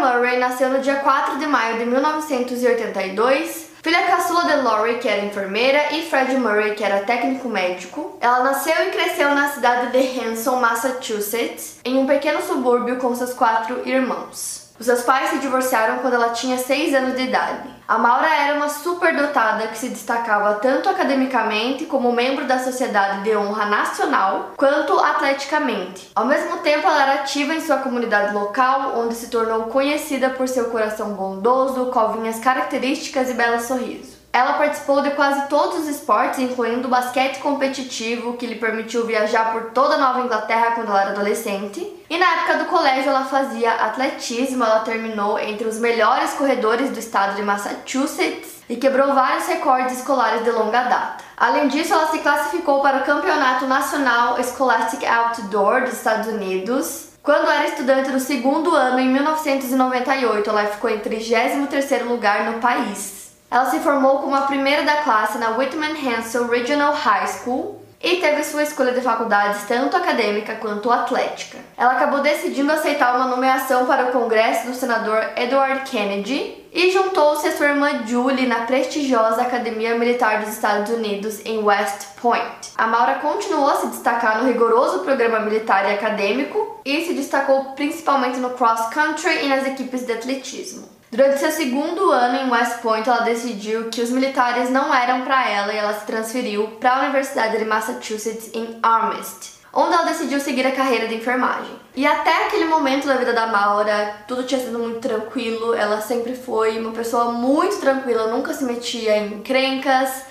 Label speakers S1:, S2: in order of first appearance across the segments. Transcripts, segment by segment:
S1: Murray nasceu no dia 4 de maio de 1982 Filha caçula de Laurie, que era enfermeira, e Fred Murray, que era técnico médico. Ela nasceu e cresceu na cidade de Hanson, Massachusetts, em um pequeno subúrbio com seus quatro irmãos. Os seus pais se divorciaram quando ela tinha 6 anos de idade. A Maura era uma superdotada que se destacava tanto academicamente como membro da Sociedade de Honra Nacional, quanto atleticamente. Ao mesmo tempo, ela era ativa em sua comunidade local, onde se tornou conhecida por seu coração bondoso, covinhas características e belo sorriso. Ela participou de quase todos os esportes, incluindo o basquete competitivo, que lhe permitiu viajar por toda a Nova Inglaterra quando ela era adolescente. E na época do colégio ela fazia atletismo, ela terminou entre os melhores corredores do estado de Massachusetts e quebrou vários recordes escolares de longa data. Além disso, ela se classificou para o Campeonato Nacional Scholastic Outdoor dos Estados Unidos, quando era estudante do segundo ano, em 1998, ela ficou em 33º lugar no país. Ela se formou como a primeira da classe na Whitman Hansel Regional High School e teve sua escolha de faculdades tanto acadêmica quanto atlética. Ela acabou decidindo aceitar uma nomeação para o Congresso do senador Edward Kennedy e juntou-se a sua irmã Julie na prestigiosa Academia Militar dos Estados Unidos em West Point. A Maura continuou a se destacar no rigoroso programa militar e acadêmico e se destacou principalmente no cross country e nas equipes de atletismo. Durante seu segundo ano em West Point, ela decidiu que os militares não eram para ela e ela se transferiu para a Universidade de Massachusetts em Amherst, onde ela decidiu seguir a carreira de enfermagem. E até aquele momento da vida da Maura, tudo tinha sido muito tranquilo, ela sempre foi uma pessoa muito tranquila, nunca se metia em crencas.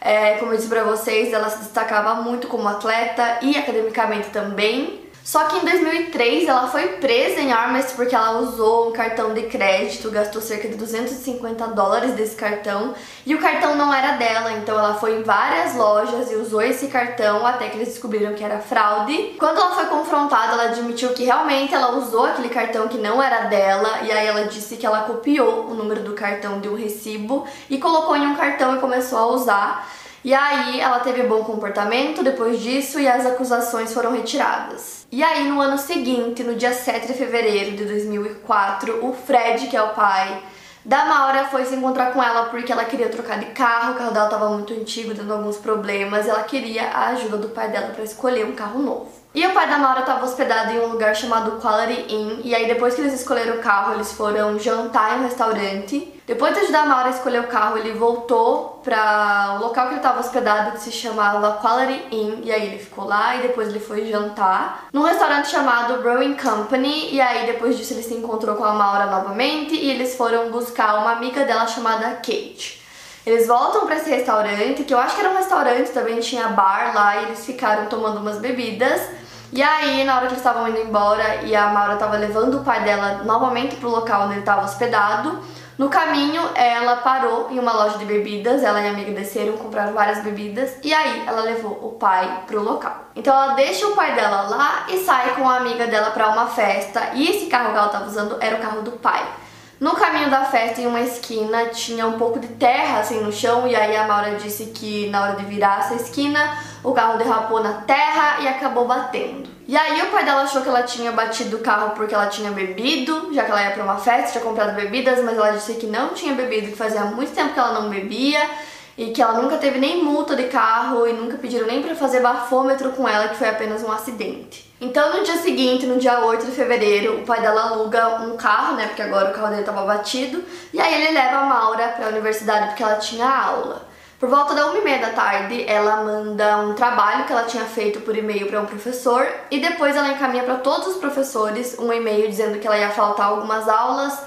S1: É, como eu disse para vocês, ela se destacava muito como atleta e academicamente também. Só que em 2003 ela foi presa em armas porque ela usou um cartão de crédito, gastou cerca de 250 dólares desse cartão e o cartão não era dela, então ela foi em várias lojas e usou esse cartão até que eles descobriram que era fraude. Quando ela foi confrontada, ela admitiu que realmente ela usou aquele cartão que não era dela e aí ela disse que ela copiou o número do cartão de um recibo e colocou em um cartão e começou a usar. E aí ela teve bom comportamento depois disso e as acusações foram retiradas. E aí no ano seguinte, no dia 7 de fevereiro de 2004, o Fred, que é o pai da Maura, foi se encontrar com ela porque ela queria trocar de carro, o carro dela estava muito antigo, dando alguns problemas, e ela queria a ajuda do pai dela para escolher um carro novo. E o pai da Maura estava hospedado em um lugar chamado Quality Inn, e aí depois que eles escolheram o carro, eles foram jantar em um restaurante. Depois de ajudar a Maura a escolher o carro, ele voltou para o local que ele estava hospedado, que se chamava Quality Inn, e aí ele ficou lá e depois ele foi jantar num restaurante chamado Brewing Company, e aí depois disso ele se encontrou com a Maura novamente e eles foram buscar uma amiga dela chamada Kate. Eles voltam para esse restaurante, que eu acho que era um restaurante, também tinha bar lá, e eles ficaram tomando umas bebidas. E aí, na hora que eles estavam indo embora e a Maura estava levando o pai dela novamente pro local onde ele estava hospedado, no caminho ela parou em uma loja de bebidas, ela e a amiga desceram, compraram várias bebidas e aí ela levou o pai pro local. Então ela deixa o pai dela lá e sai com a amiga dela para uma festa e esse carro que ela estava usando era o carro do pai. No caminho da festa, em uma esquina, tinha um pouco de terra assim no chão, e aí a Maura disse que na hora de virar essa esquina, o carro derrapou na terra e acabou batendo. E aí o pai dela achou que ela tinha batido o carro porque ela tinha bebido, já que ela ia para uma festa, tinha comprado bebidas, mas ela disse que não tinha bebido, que fazia muito tempo que ela não bebia e que ela nunca teve nem multa de carro e nunca pediram nem para fazer bafômetro com ela, que foi apenas um acidente. Então, no dia seguinte, no dia 8 de fevereiro, o pai dela aluga um carro, né? Porque agora o carro dele estava batido. E aí ele leva a Maura para a universidade porque ela tinha aula. Por volta da uma e meia da tarde, ela manda um trabalho que ela tinha feito por e-mail para um professor e depois ela encaminha para todos os professores um e-mail dizendo que ela ia faltar algumas aulas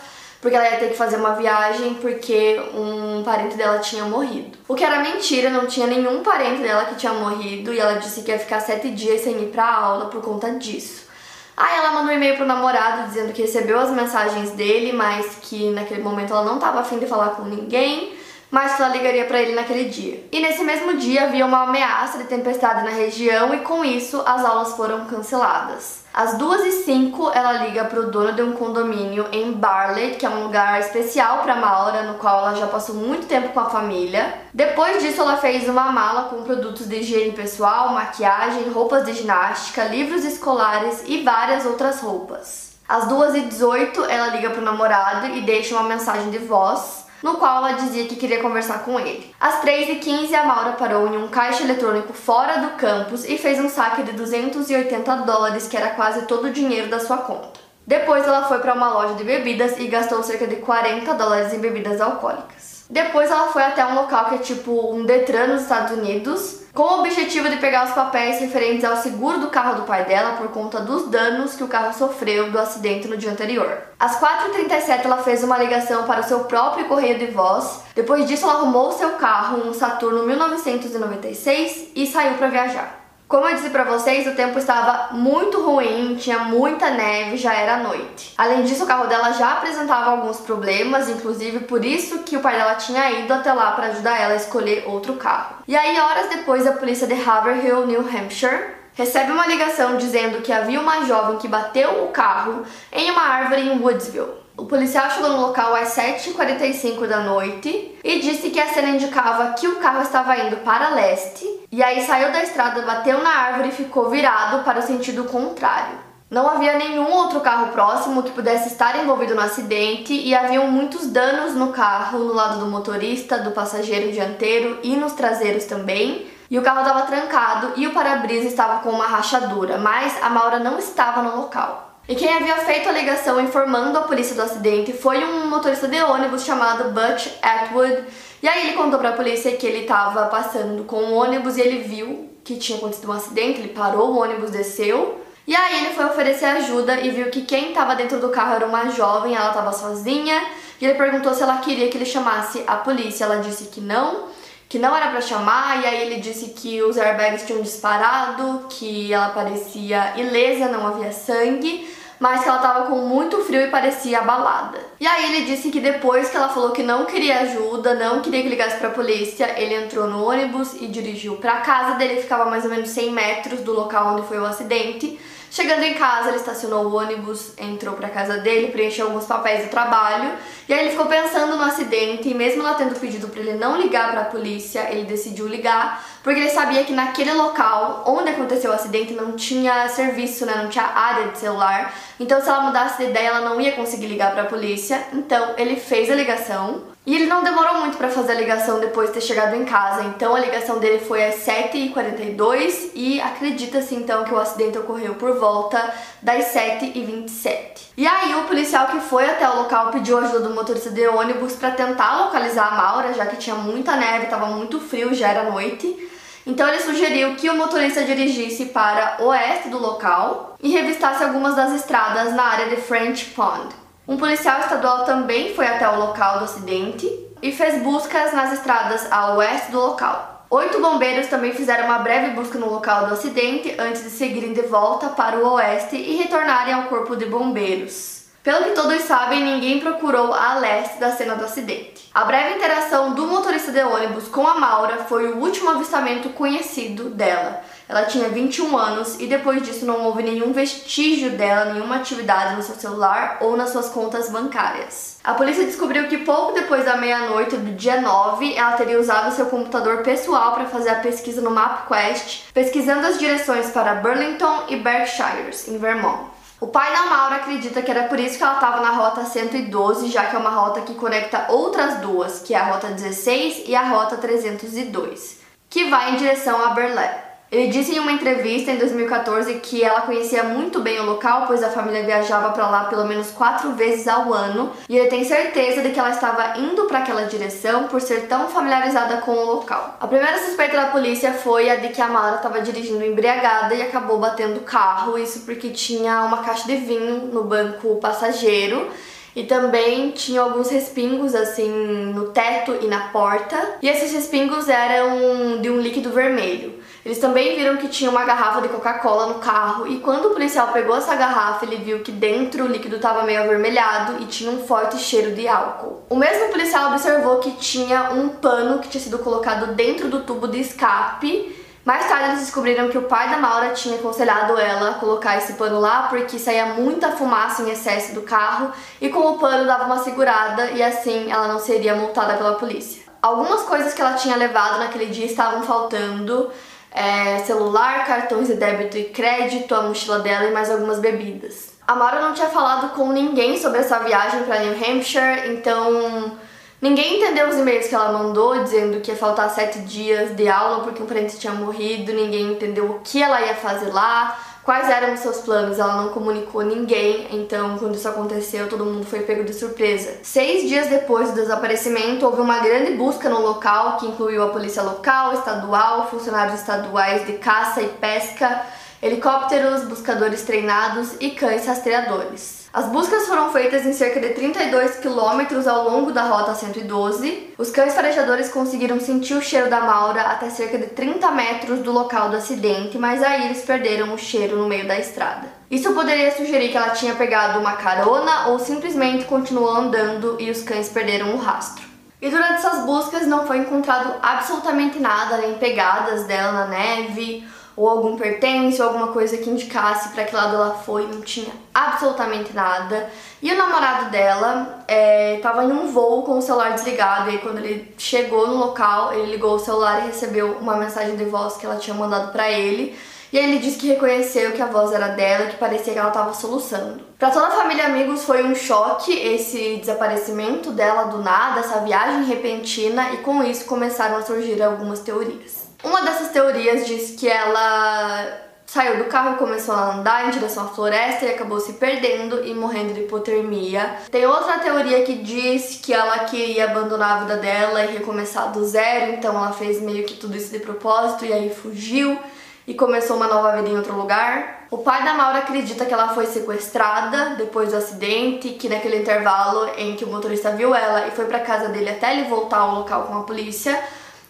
S1: porque ela ia ter que fazer uma viagem porque um parente dela tinha morrido. O que era mentira, não tinha nenhum parente dela que tinha morrido e ela disse que ia ficar sete dias sem ir pra aula por conta disso. Aí ela mandou um e-mail pro namorado dizendo que recebeu as mensagens dele, mas que naquele momento ela não estava afim de falar com ninguém, mas ela ligaria para ele naquele dia. E nesse mesmo dia havia uma ameaça de tempestade na região e com isso as aulas foram canceladas. Às 2h05, ela liga para o dono de um condomínio em Barley, que é um lugar especial para Maura, no qual ela já passou muito tempo com a família. Depois disso, ela fez uma mala com produtos de higiene pessoal, maquiagem, roupas de ginástica, livros escolares e várias outras roupas. Às 2h18, ela liga para o namorado e deixa uma mensagem de voz no qual ela dizia que queria conversar com ele. Às 3h15, a Maura parou em um caixa eletrônico fora do campus e fez um saque de 280 dólares, que era quase todo o dinheiro da sua conta. Depois ela foi para uma loja de bebidas e gastou cerca de 40 dólares em bebidas alcoólicas. Depois ela foi até um local que é tipo um Detran nos Estados Unidos com o objetivo de pegar os papéis referentes ao seguro do carro do pai dela por conta dos danos que o carro sofreu do acidente no dia anterior. Às 4h37 ela fez uma ligação para o seu próprio correio de voz. Depois disso ela arrumou seu carro, um Saturno 1996 e saiu para viajar. Como eu disse para vocês, o tempo estava muito ruim, tinha muita neve, já era noite. Além disso, o carro dela já apresentava alguns problemas, inclusive por isso que o pai dela tinha ido até lá para ajudar ela a escolher outro carro. E aí, horas depois, a polícia de Haverhill, New Hampshire, recebe uma ligação dizendo que havia uma jovem que bateu o carro em uma árvore em Woodsville. O policial chegou no local às 7h45 da noite e disse que a cena indicava que o carro estava indo para leste e aí saiu da estrada, bateu na árvore e ficou virado para o sentido contrário. Não havia nenhum outro carro próximo que pudesse estar envolvido no acidente e haviam muitos danos no carro, no lado do motorista, do passageiro dianteiro e nos traseiros também. E o carro estava trancado e o para-brisa estava com uma rachadura, mas a Maura não estava no local. E quem havia feito a ligação informando a polícia do acidente foi um motorista de ônibus chamado Butch Atwood. E aí ele contou para a polícia que ele estava passando com o ônibus e ele viu que tinha acontecido um acidente, ele parou, o ônibus desceu. E aí ele foi oferecer ajuda e viu que quem estava dentro do carro era uma jovem, ela estava sozinha. E ele perguntou se ela queria que ele chamasse a polícia. Ela disse que não que não era para chamar, e aí ele disse que os airbags tinham disparado, que ela parecia ilesa, não havia sangue, mas que ela tava com muito frio e parecia abalada. E aí ele disse que depois que ela falou que não queria ajuda, não queria que ligasse pra polícia, ele entrou no ônibus e dirigiu pra casa dele, ficava mais ou menos 100 metros do local onde foi o acidente. Chegando em casa, ele estacionou o ônibus, entrou para casa dele, preencheu alguns papéis do trabalho, e aí ele ficou pensando no acidente, e mesmo ela tendo pedido para ele não ligar para a polícia, ele decidiu ligar, porque ele sabia que naquele local onde aconteceu o acidente não tinha serviço, né, não tinha área de celular. Então, se ela mudasse de ideia, ela não ia conseguir ligar para a polícia. Então, ele fez a ligação e ele não demorou muito para fazer a ligação depois de ter chegado em casa, então a ligação dele foi às 7h42 e acredita-se então que o acidente ocorreu por volta das 7h27. E aí o policial que foi até o local pediu ajuda do motorista de ônibus para tentar localizar a Maura, já que tinha muita neve, estava muito frio, já era noite. Então ele sugeriu que o motorista dirigisse para oeste do local e revistasse algumas das estradas na área de French Pond. Um policial estadual também foi até o local do acidente e fez buscas nas estradas a oeste do local. Oito bombeiros também fizeram uma breve busca no local do acidente antes de seguirem de volta para o oeste e retornarem ao corpo de bombeiros. Pelo que todos sabem, ninguém procurou a leste da cena do acidente. A breve interação do motorista de ônibus com a Maura foi o último avistamento conhecido dela, ela tinha 21 anos e depois disso não houve nenhum vestígio dela, nenhuma atividade no seu celular ou nas suas contas bancárias. A polícia descobriu que pouco depois da meia-noite do dia 9, ela teria usado seu computador pessoal para fazer a pesquisa no MapQuest, pesquisando as direções para Burlington e Berkshires, em Vermont. O pai da Maura acredita que era por isso que ela estava na rota 112, já que é uma rota que conecta outras duas, que é a rota 16 e a rota 302, que vai em direção a Berlin. Ele disse em uma entrevista em 2014 que ela conhecia muito bem o local, pois a família viajava para lá pelo menos quatro vezes ao ano, e ele tem certeza de que ela estava indo para aquela direção por ser tão familiarizada com o local. A primeira suspeita da polícia foi a de que a Mara estava dirigindo embriagada e acabou batendo o carro, isso porque tinha uma caixa de vinho no banco passageiro. E também tinha alguns respingos assim no teto e na porta. E esses respingos eram de um líquido vermelho. Eles também viram que tinha uma garrafa de Coca-Cola no carro e quando o policial pegou essa garrafa, ele viu que dentro o líquido estava meio avermelhado e tinha um forte cheiro de álcool. O mesmo policial observou que tinha um pano que tinha sido colocado dentro do tubo de escape. Mais tarde eles descobriram que o pai da Maura tinha aconselhado ela a colocar esse pano lá porque saía muita fumaça em excesso do carro e com o pano dava uma segurada e assim ela não seria multada pela polícia. Algumas coisas que ela tinha levado naquele dia estavam faltando é, celular, cartões de débito e crédito, a mochila dela e mais algumas bebidas. A Mara não tinha falado com ninguém sobre essa viagem para New Hampshire, então ninguém entendeu os e-mails que ela mandou dizendo que ia faltar sete dias de aula porque um parente tinha morrido, ninguém entendeu o que ela ia fazer lá, quais eram os seus planos, ela não comunicou ninguém, então quando isso aconteceu todo mundo foi pego de surpresa. Seis dias depois do desaparecimento, houve uma grande busca no local que incluiu a polícia local, estadual, funcionários estaduais de caça e pesca, helicópteros, buscadores treinados e cães rastreadores. As buscas foram feitas em cerca de 32 quilômetros ao longo da Rota 112. Os cães farejadores conseguiram sentir o cheiro da Maura até cerca de 30 metros do local do acidente, mas aí eles perderam o cheiro no meio da estrada. Isso poderia sugerir que ela tinha pegado uma carona ou simplesmente continuou andando e os cães perderam o rastro. E durante essas buscas não foi encontrado absolutamente nada, nem pegadas dela na neve ou algum pertence ou alguma coisa que indicasse para que lado ela foi, não tinha absolutamente nada. E o namorado dela é, em um voo com o celular desligado e quando ele chegou no local, ele ligou o celular e recebeu uma mensagem de voz que ela tinha mandado para ele. E aí ele disse que reconheceu que a voz era dela, que parecia que ela estava soluçando. Para toda a família e amigos foi um choque esse desaparecimento dela do nada, essa viagem repentina, e com isso começaram a surgir algumas teorias. Uma dessas teorias diz que ela saiu do carro e começou a andar em direção à floresta e acabou se perdendo e morrendo de hipotermia. Tem outra teoria que diz que ela queria abandonar a vida dela e recomeçar do zero, então ela fez meio que tudo isso de propósito e aí fugiu e começou uma nova vida em outro lugar. O pai da Maura acredita que ela foi sequestrada depois do acidente, que naquele intervalo em que o motorista viu ela e foi para casa dele até ele voltar ao local com a polícia,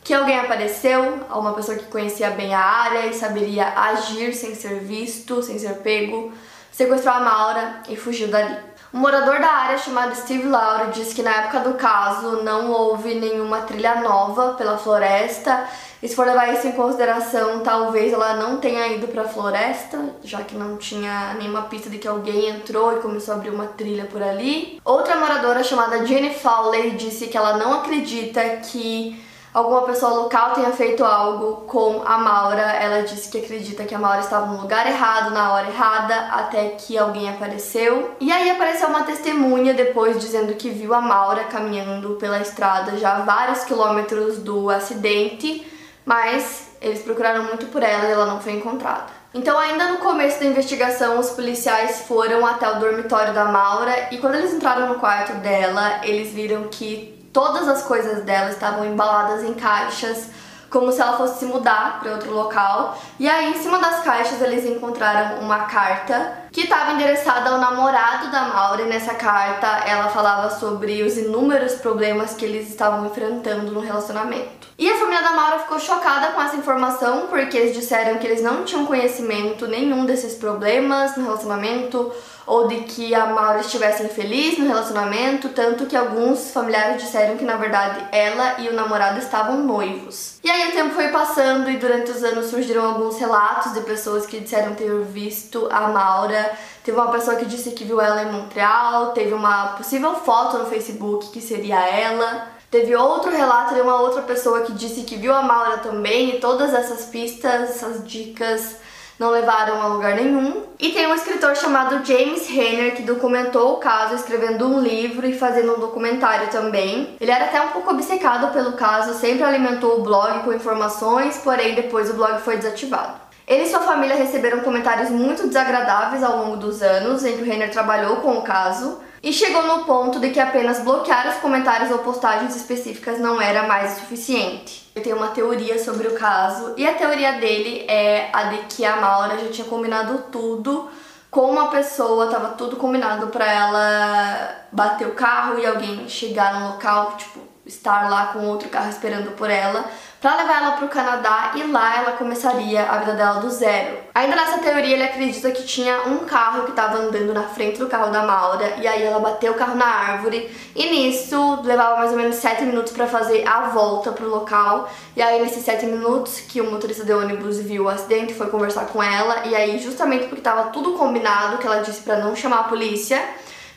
S1: que alguém apareceu, uma pessoa que conhecia bem a área e saberia agir sem ser visto, sem ser pego, sequestrou a Maura e fugiu dali. Um morador da área chamado Steve Lauro disse que na época do caso não houve nenhuma trilha nova pela floresta. E se for levar isso em consideração, talvez ela não tenha ido para a floresta, já que não tinha nenhuma pista de que alguém entrou e começou a abrir uma trilha por ali. Outra moradora chamada Jenny Fowler disse que ela não acredita que alguma pessoa local tenha feito algo com a Maura. Ela disse que acredita que a Maura estava no lugar errado, na hora errada, até que alguém apareceu. E aí apareceu uma testemunha depois dizendo que viu a Maura caminhando pela estrada já a vários quilômetros do acidente, mas eles procuraram muito por ela e ela não foi encontrada. Então, ainda no começo da investigação, os policiais foram até o dormitório da Maura e quando eles entraram no quarto dela, eles viram que todas as coisas dela estavam embaladas em caixas, como se ela fosse se mudar para outro local. E aí, em cima das caixas, eles encontraram uma carta que estava endereçada ao namorado da Maura. Nessa carta, ela falava sobre os inúmeros problemas que eles estavam enfrentando no relacionamento. E a família da Maura ficou chocada com essa informação, porque eles disseram que eles não tinham conhecimento nenhum desses problemas no relacionamento ou de que a Maura estivesse infeliz no relacionamento, tanto que alguns familiares disseram que na verdade ela e o namorado estavam noivos. E aí o tempo foi passando e durante os anos surgiram alguns relatos de pessoas que disseram ter visto a Maura. Teve uma pessoa que disse que viu ela em Montreal, teve uma possível foto no Facebook que seria ela. Teve outro relato de uma outra pessoa que disse que viu a Maura também, e todas essas pistas, essas dicas não levaram a lugar nenhum. E tem um escritor chamado James Renner que documentou o caso escrevendo um livro e fazendo um documentário também. Ele era até um pouco obcecado pelo caso, sempre alimentou o blog com informações, porém depois o blog foi desativado. Ele e sua família receberam comentários muito desagradáveis ao longo dos anos em que o Renner trabalhou com o caso e chegou no ponto de que apenas bloquear os comentários ou postagens específicas não era mais o suficiente. Ele tem uma teoria sobre o caso e a teoria dele é a de que a Maura já tinha combinado tudo com uma pessoa, tava tudo combinado para ela bater o carro e alguém chegar no local, tipo, estar lá com outro carro esperando por ela, para levar ela para o Canadá e lá ela começaria a vida dela do zero. Ainda nessa teoria, ele acredita que tinha um carro que estava andando na frente do carro da Maura e aí ela bateu o carro na árvore e nisso levava mais ou menos 7 minutos para fazer a volta pro local. E aí nesses 7 minutos que o motorista de ônibus viu o acidente, foi conversar com ela e aí justamente porque estava tudo combinado, que ela disse para não chamar a polícia,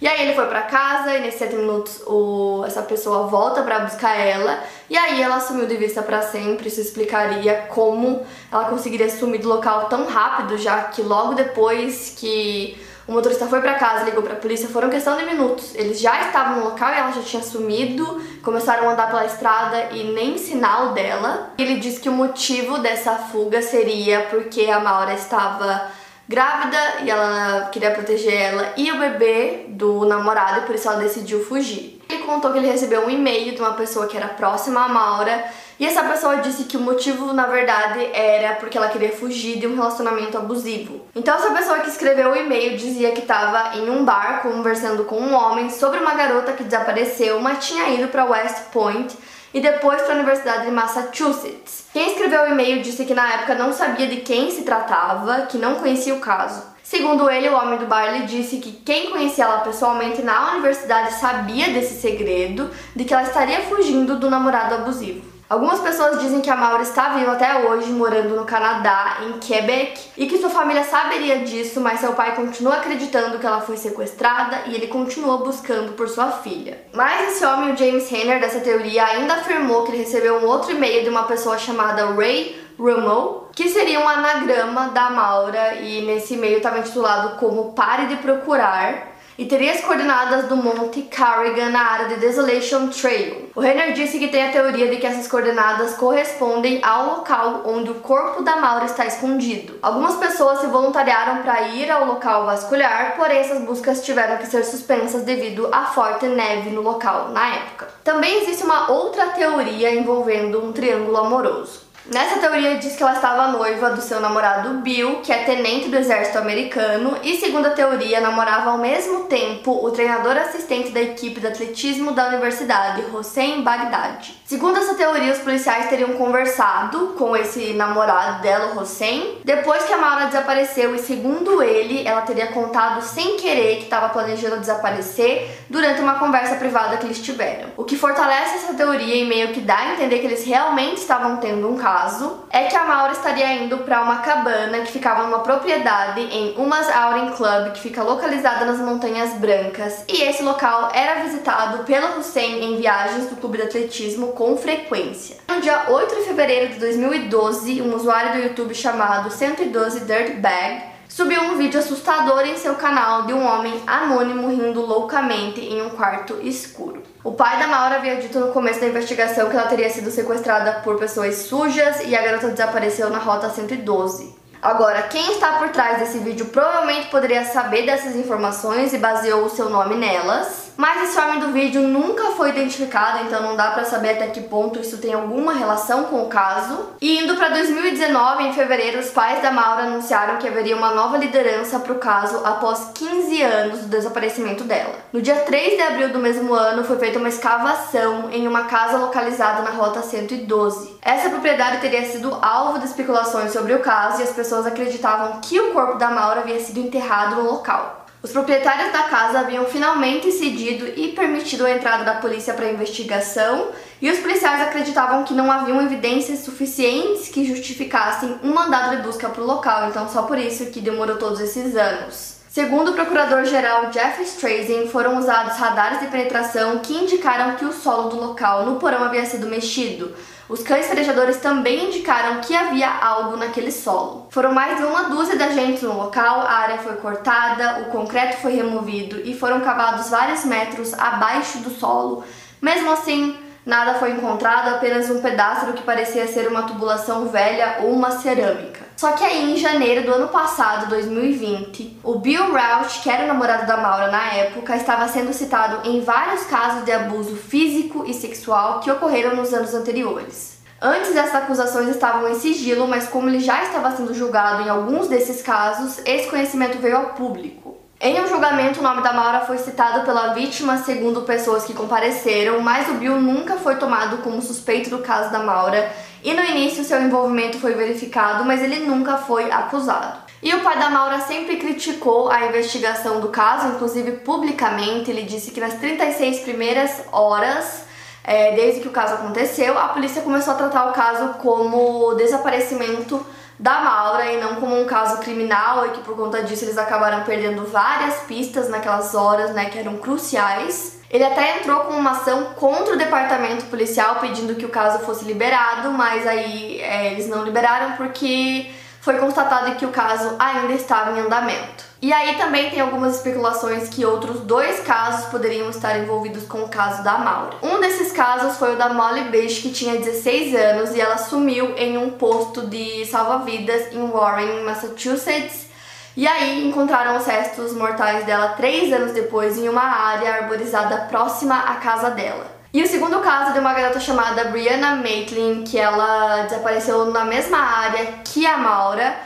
S1: e aí ele foi para casa e nesses 7 minutos o, essa pessoa volta para buscar ela e aí ela sumiu de vista para sempre. Isso explicaria como ela conseguiria sumir do local tão rápido, já que logo depois que o motorista foi para casa, ligou para a polícia, foram questão de minutos. Eles já estavam no local e ela já tinha sumido, começaram a andar pela estrada e nem sinal dela. Ele disse que o motivo dessa fuga seria porque a Maura estava grávida e ela queria proteger ela e o bebê do namorado por isso ela decidiu fugir. Ele contou que ele recebeu um e-mail de uma pessoa que era próxima a Maura e essa pessoa disse que o motivo, na verdade, era porque ela queria fugir de um relacionamento abusivo. Então essa pessoa que escreveu o e-mail dizia que estava em um bar conversando com um homem sobre uma garota que desapareceu, mas tinha ido para West Point e depois para a Universidade de Massachusetts. Quem escreveu o e-mail disse que na época não sabia de quem se tratava, que não conhecia o caso. Segundo ele, o homem do bar lhe disse que quem conhecia ela pessoalmente na universidade sabia desse segredo de que ela estaria fugindo do namorado abusivo. Algumas pessoas dizem que a Maura está viva até hoje, morando no Canadá, em Quebec, e que sua família saberia disso, mas seu pai continua acreditando que ela foi sequestrada e ele continua buscando por sua filha. Mas esse homem, o James Henner, dessa teoria, ainda afirmou que ele recebeu um outro e-mail de uma pessoa chamada Ray Rummel, que seria um anagrama da Maura, e nesse e-mail estava intitulado como Pare de Procurar e teria as coordenadas do Monte Carrigan na área de Desolation Trail. O Renner disse que tem a teoria de que essas coordenadas correspondem ao local onde o corpo da Maura está escondido. Algumas pessoas se voluntariaram para ir ao local vasculhar, porém essas buscas tiveram que ser suspensas devido à forte neve no local na época. Também existe uma outra teoria envolvendo um triângulo amoroso. Nessa teoria diz que ela estava noiva do seu namorado Bill, que é tenente do exército americano, e segundo a teoria namorava ao mesmo tempo o treinador assistente da equipe de atletismo da universidade, Hossein Baghdad. Segundo essa teoria, os policiais teriam conversado com esse namorado dela, Hossein, depois que a Maura desapareceu e segundo ele, ela teria contado sem querer que estava planejando desaparecer durante uma conversa privada que eles tiveram. O que fortalece essa teoria e meio que dá a entender que eles realmente estavam tendo um caso caso é que a Maura estaria indo para uma cabana que ficava numa propriedade em Umas Outing Club, que fica localizada nas Montanhas Brancas, e esse local era visitado pelo Hussein em viagens do clube de atletismo com frequência. No dia 8 de fevereiro de 2012, um usuário do YouTube chamado 112 Dirtbag subiu um vídeo assustador em seu canal de um homem anônimo rindo loucamente em um quarto escuro. O pai da Maura havia dito no começo da investigação que ela teria sido sequestrada por pessoas sujas e a garota desapareceu na rota 112. Agora, quem está por trás desse vídeo provavelmente poderia saber dessas informações e baseou o seu nome nelas. Mas esse homem do vídeo nunca foi identificado, então não dá para saber até que ponto isso tem alguma relação com o caso. E indo para 2019, em fevereiro, os pais da Maura anunciaram que haveria uma nova liderança para o caso após 15 anos do desaparecimento dela. No dia 3 de abril do mesmo ano, foi feita uma escavação em uma casa localizada na Rota 112. Essa propriedade teria sido alvo de especulações sobre o caso e as pessoas acreditavam que o corpo da Maura havia sido enterrado no local. Os proprietários da casa haviam finalmente cedido e permitido a entrada da polícia para a investigação, e os policiais acreditavam que não haviam evidências suficientes que justificassem um mandado de busca para o local, então só por isso que demorou todos esses anos. Segundo o procurador-geral Jeff Strazen, foram usados radares de penetração que indicaram que o solo do local no porão havia sido mexido, os cães farejadores também indicaram que havia algo naquele solo. Foram mais de uma dúzia de agentes no local, a área foi cortada, o concreto foi removido e foram cavados vários metros abaixo do solo. Mesmo assim, nada foi encontrado, apenas um pedaço do que parecia ser uma tubulação velha ou uma cerâmica. Só que aí, em janeiro do ano passado, 2020, o Bill Rauch, que era o namorado da Maura na época, estava sendo citado em vários casos de abuso físico e sexual que ocorreram nos anos anteriores. Antes essas acusações estavam em sigilo, mas como ele já estava sendo julgado em alguns desses casos, esse conhecimento veio ao público. Em um julgamento, o nome da Maura foi citado pela vítima, segundo pessoas que compareceram, mas o Bill nunca foi tomado como suspeito do caso da Maura e no início seu envolvimento foi verificado, mas ele nunca foi acusado. E o pai da Maura sempre criticou a investigação do caso, inclusive publicamente. Ele disse que nas 36 primeiras horas, é, desde que o caso aconteceu, a polícia começou a tratar o caso como desaparecimento da Maura e não como um caso criminal e que por conta disso eles acabaram perdendo várias pistas naquelas horas, né, que eram cruciais. Ele até entrou com uma ação contra o departamento policial pedindo que o caso fosse liberado, mas aí é, eles não liberaram porque foi constatado que o caso ainda estava em andamento. E aí também tem algumas especulações que outros dois casos poderiam estar envolvidos com o caso da Maura. Um desses casos foi o da Molly Bish, que tinha 16 anos e ela sumiu em um posto de salva-vidas em Warren, Massachusetts. E aí encontraram os restos mortais dela três anos depois em uma área arborizada próxima à casa dela. E o segundo caso de uma garota chamada Brianna Maitland, que ela desapareceu na mesma área que a Maura.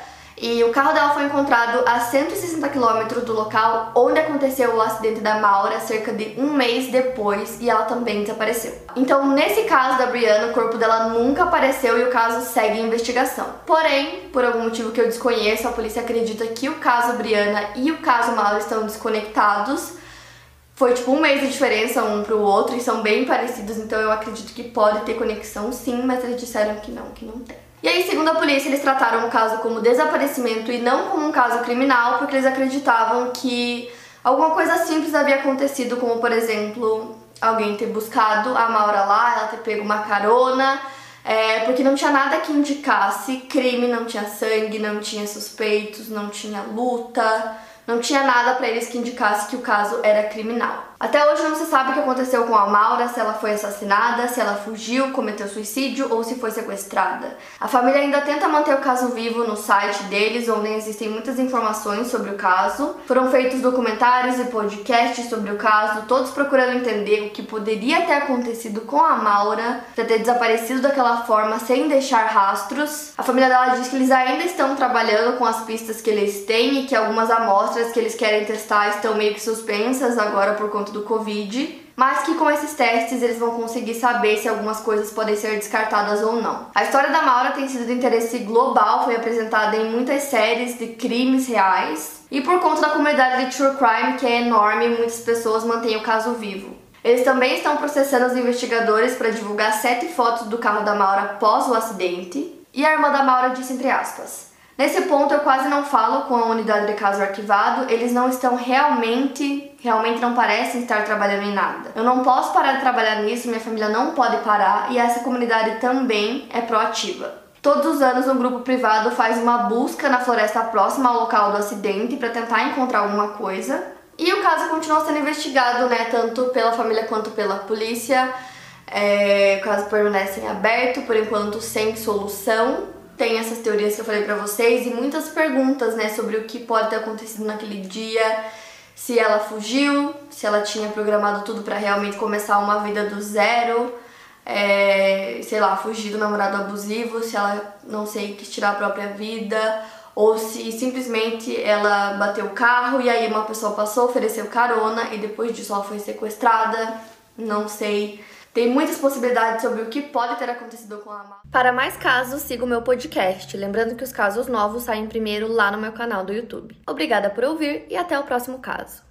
S1: E o carro dela foi encontrado a 160 quilômetros do local onde aconteceu o acidente da Maura, cerca de um mês depois, e ela também desapareceu. Então, nesse caso da Brianna, o corpo dela nunca apareceu e o caso segue em investigação. Porém, por algum motivo que eu desconheço, a polícia acredita que o caso Brianna e o caso Maura estão desconectados foi tipo um mês de diferença um pro outro e são bem parecidos, então eu acredito que pode ter conexão sim, mas eles disseram que não, que não tem. E aí, segundo a polícia, eles trataram o caso como desaparecimento e não como um caso criminal, porque eles acreditavam que alguma coisa simples havia acontecido, como por exemplo, alguém ter buscado a Maura lá, ela ter pego uma carona, é, porque não tinha nada que indicasse crime, não tinha sangue, não tinha suspeitos, não tinha luta. Não tinha nada para eles que indicasse que o caso era criminal. Até hoje não se sabe o que aconteceu com a Maura, se ela foi assassinada, se ela fugiu, cometeu suicídio ou se foi sequestrada. A família ainda tenta manter o caso vivo no site deles, onde existem muitas informações sobre o caso. Foram feitos documentários e podcasts sobre o caso, todos procurando entender o que poderia ter acontecido com a Maura para ter desaparecido daquela forma sem deixar rastros. A família dela diz que eles ainda estão trabalhando com as pistas que eles têm e que algumas amostras que eles querem testar estão meio que suspensas agora por conta do Covid, mas que com esses testes eles vão conseguir saber se algumas coisas podem ser descartadas ou não. A história da Maura tem sido de interesse global, foi apresentada em muitas séries de crimes reais, e por conta da comunidade de true crime, que é enorme, muitas pessoas mantêm o caso vivo. Eles também estão processando os investigadores para divulgar sete fotos do carro da Maura após o acidente. E a irmã da Maura disse entre aspas: Nesse ponto eu quase não falo com a unidade de caso arquivado, eles não estão realmente, realmente não parecem estar trabalhando em nada. Eu não posso parar de trabalhar nisso, minha família não pode parar e essa comunidade também é proativa. Todos os anos um grupo privado faz uma busca na floresta próxima ao local do acidente para tentar encontrar alguma coisa. E o caso continua sendo investigado, né, tanto pela família quanto pela polícia. É, o caso permanece em aberto, por enquanto sem solução tem essas teorias que eu falei pra vocês e muitas perguntas, né, sobre o que pode ter acontecido naquele dia, se ela fugiu, se ela tinha programado tudo para realmente começar uma vida do zero, é, sei lá, fugir do namorado abusivo, se ela, não sei, quis tirar a própria vida, ou se simplesmente ela bateu o carro e aí uma pessoa passou, ofereceu carona e depois disso ela foi sequestrada, não sei. Tem muitas possibilidades sobre o que pode ter acontecido com a Amanda. Para mais casos, siga o meu podcast. Lembrando que os casos novos saem primeiro lá no meu canal do YouTube. Obrigada por ouvir e até o próximo caso.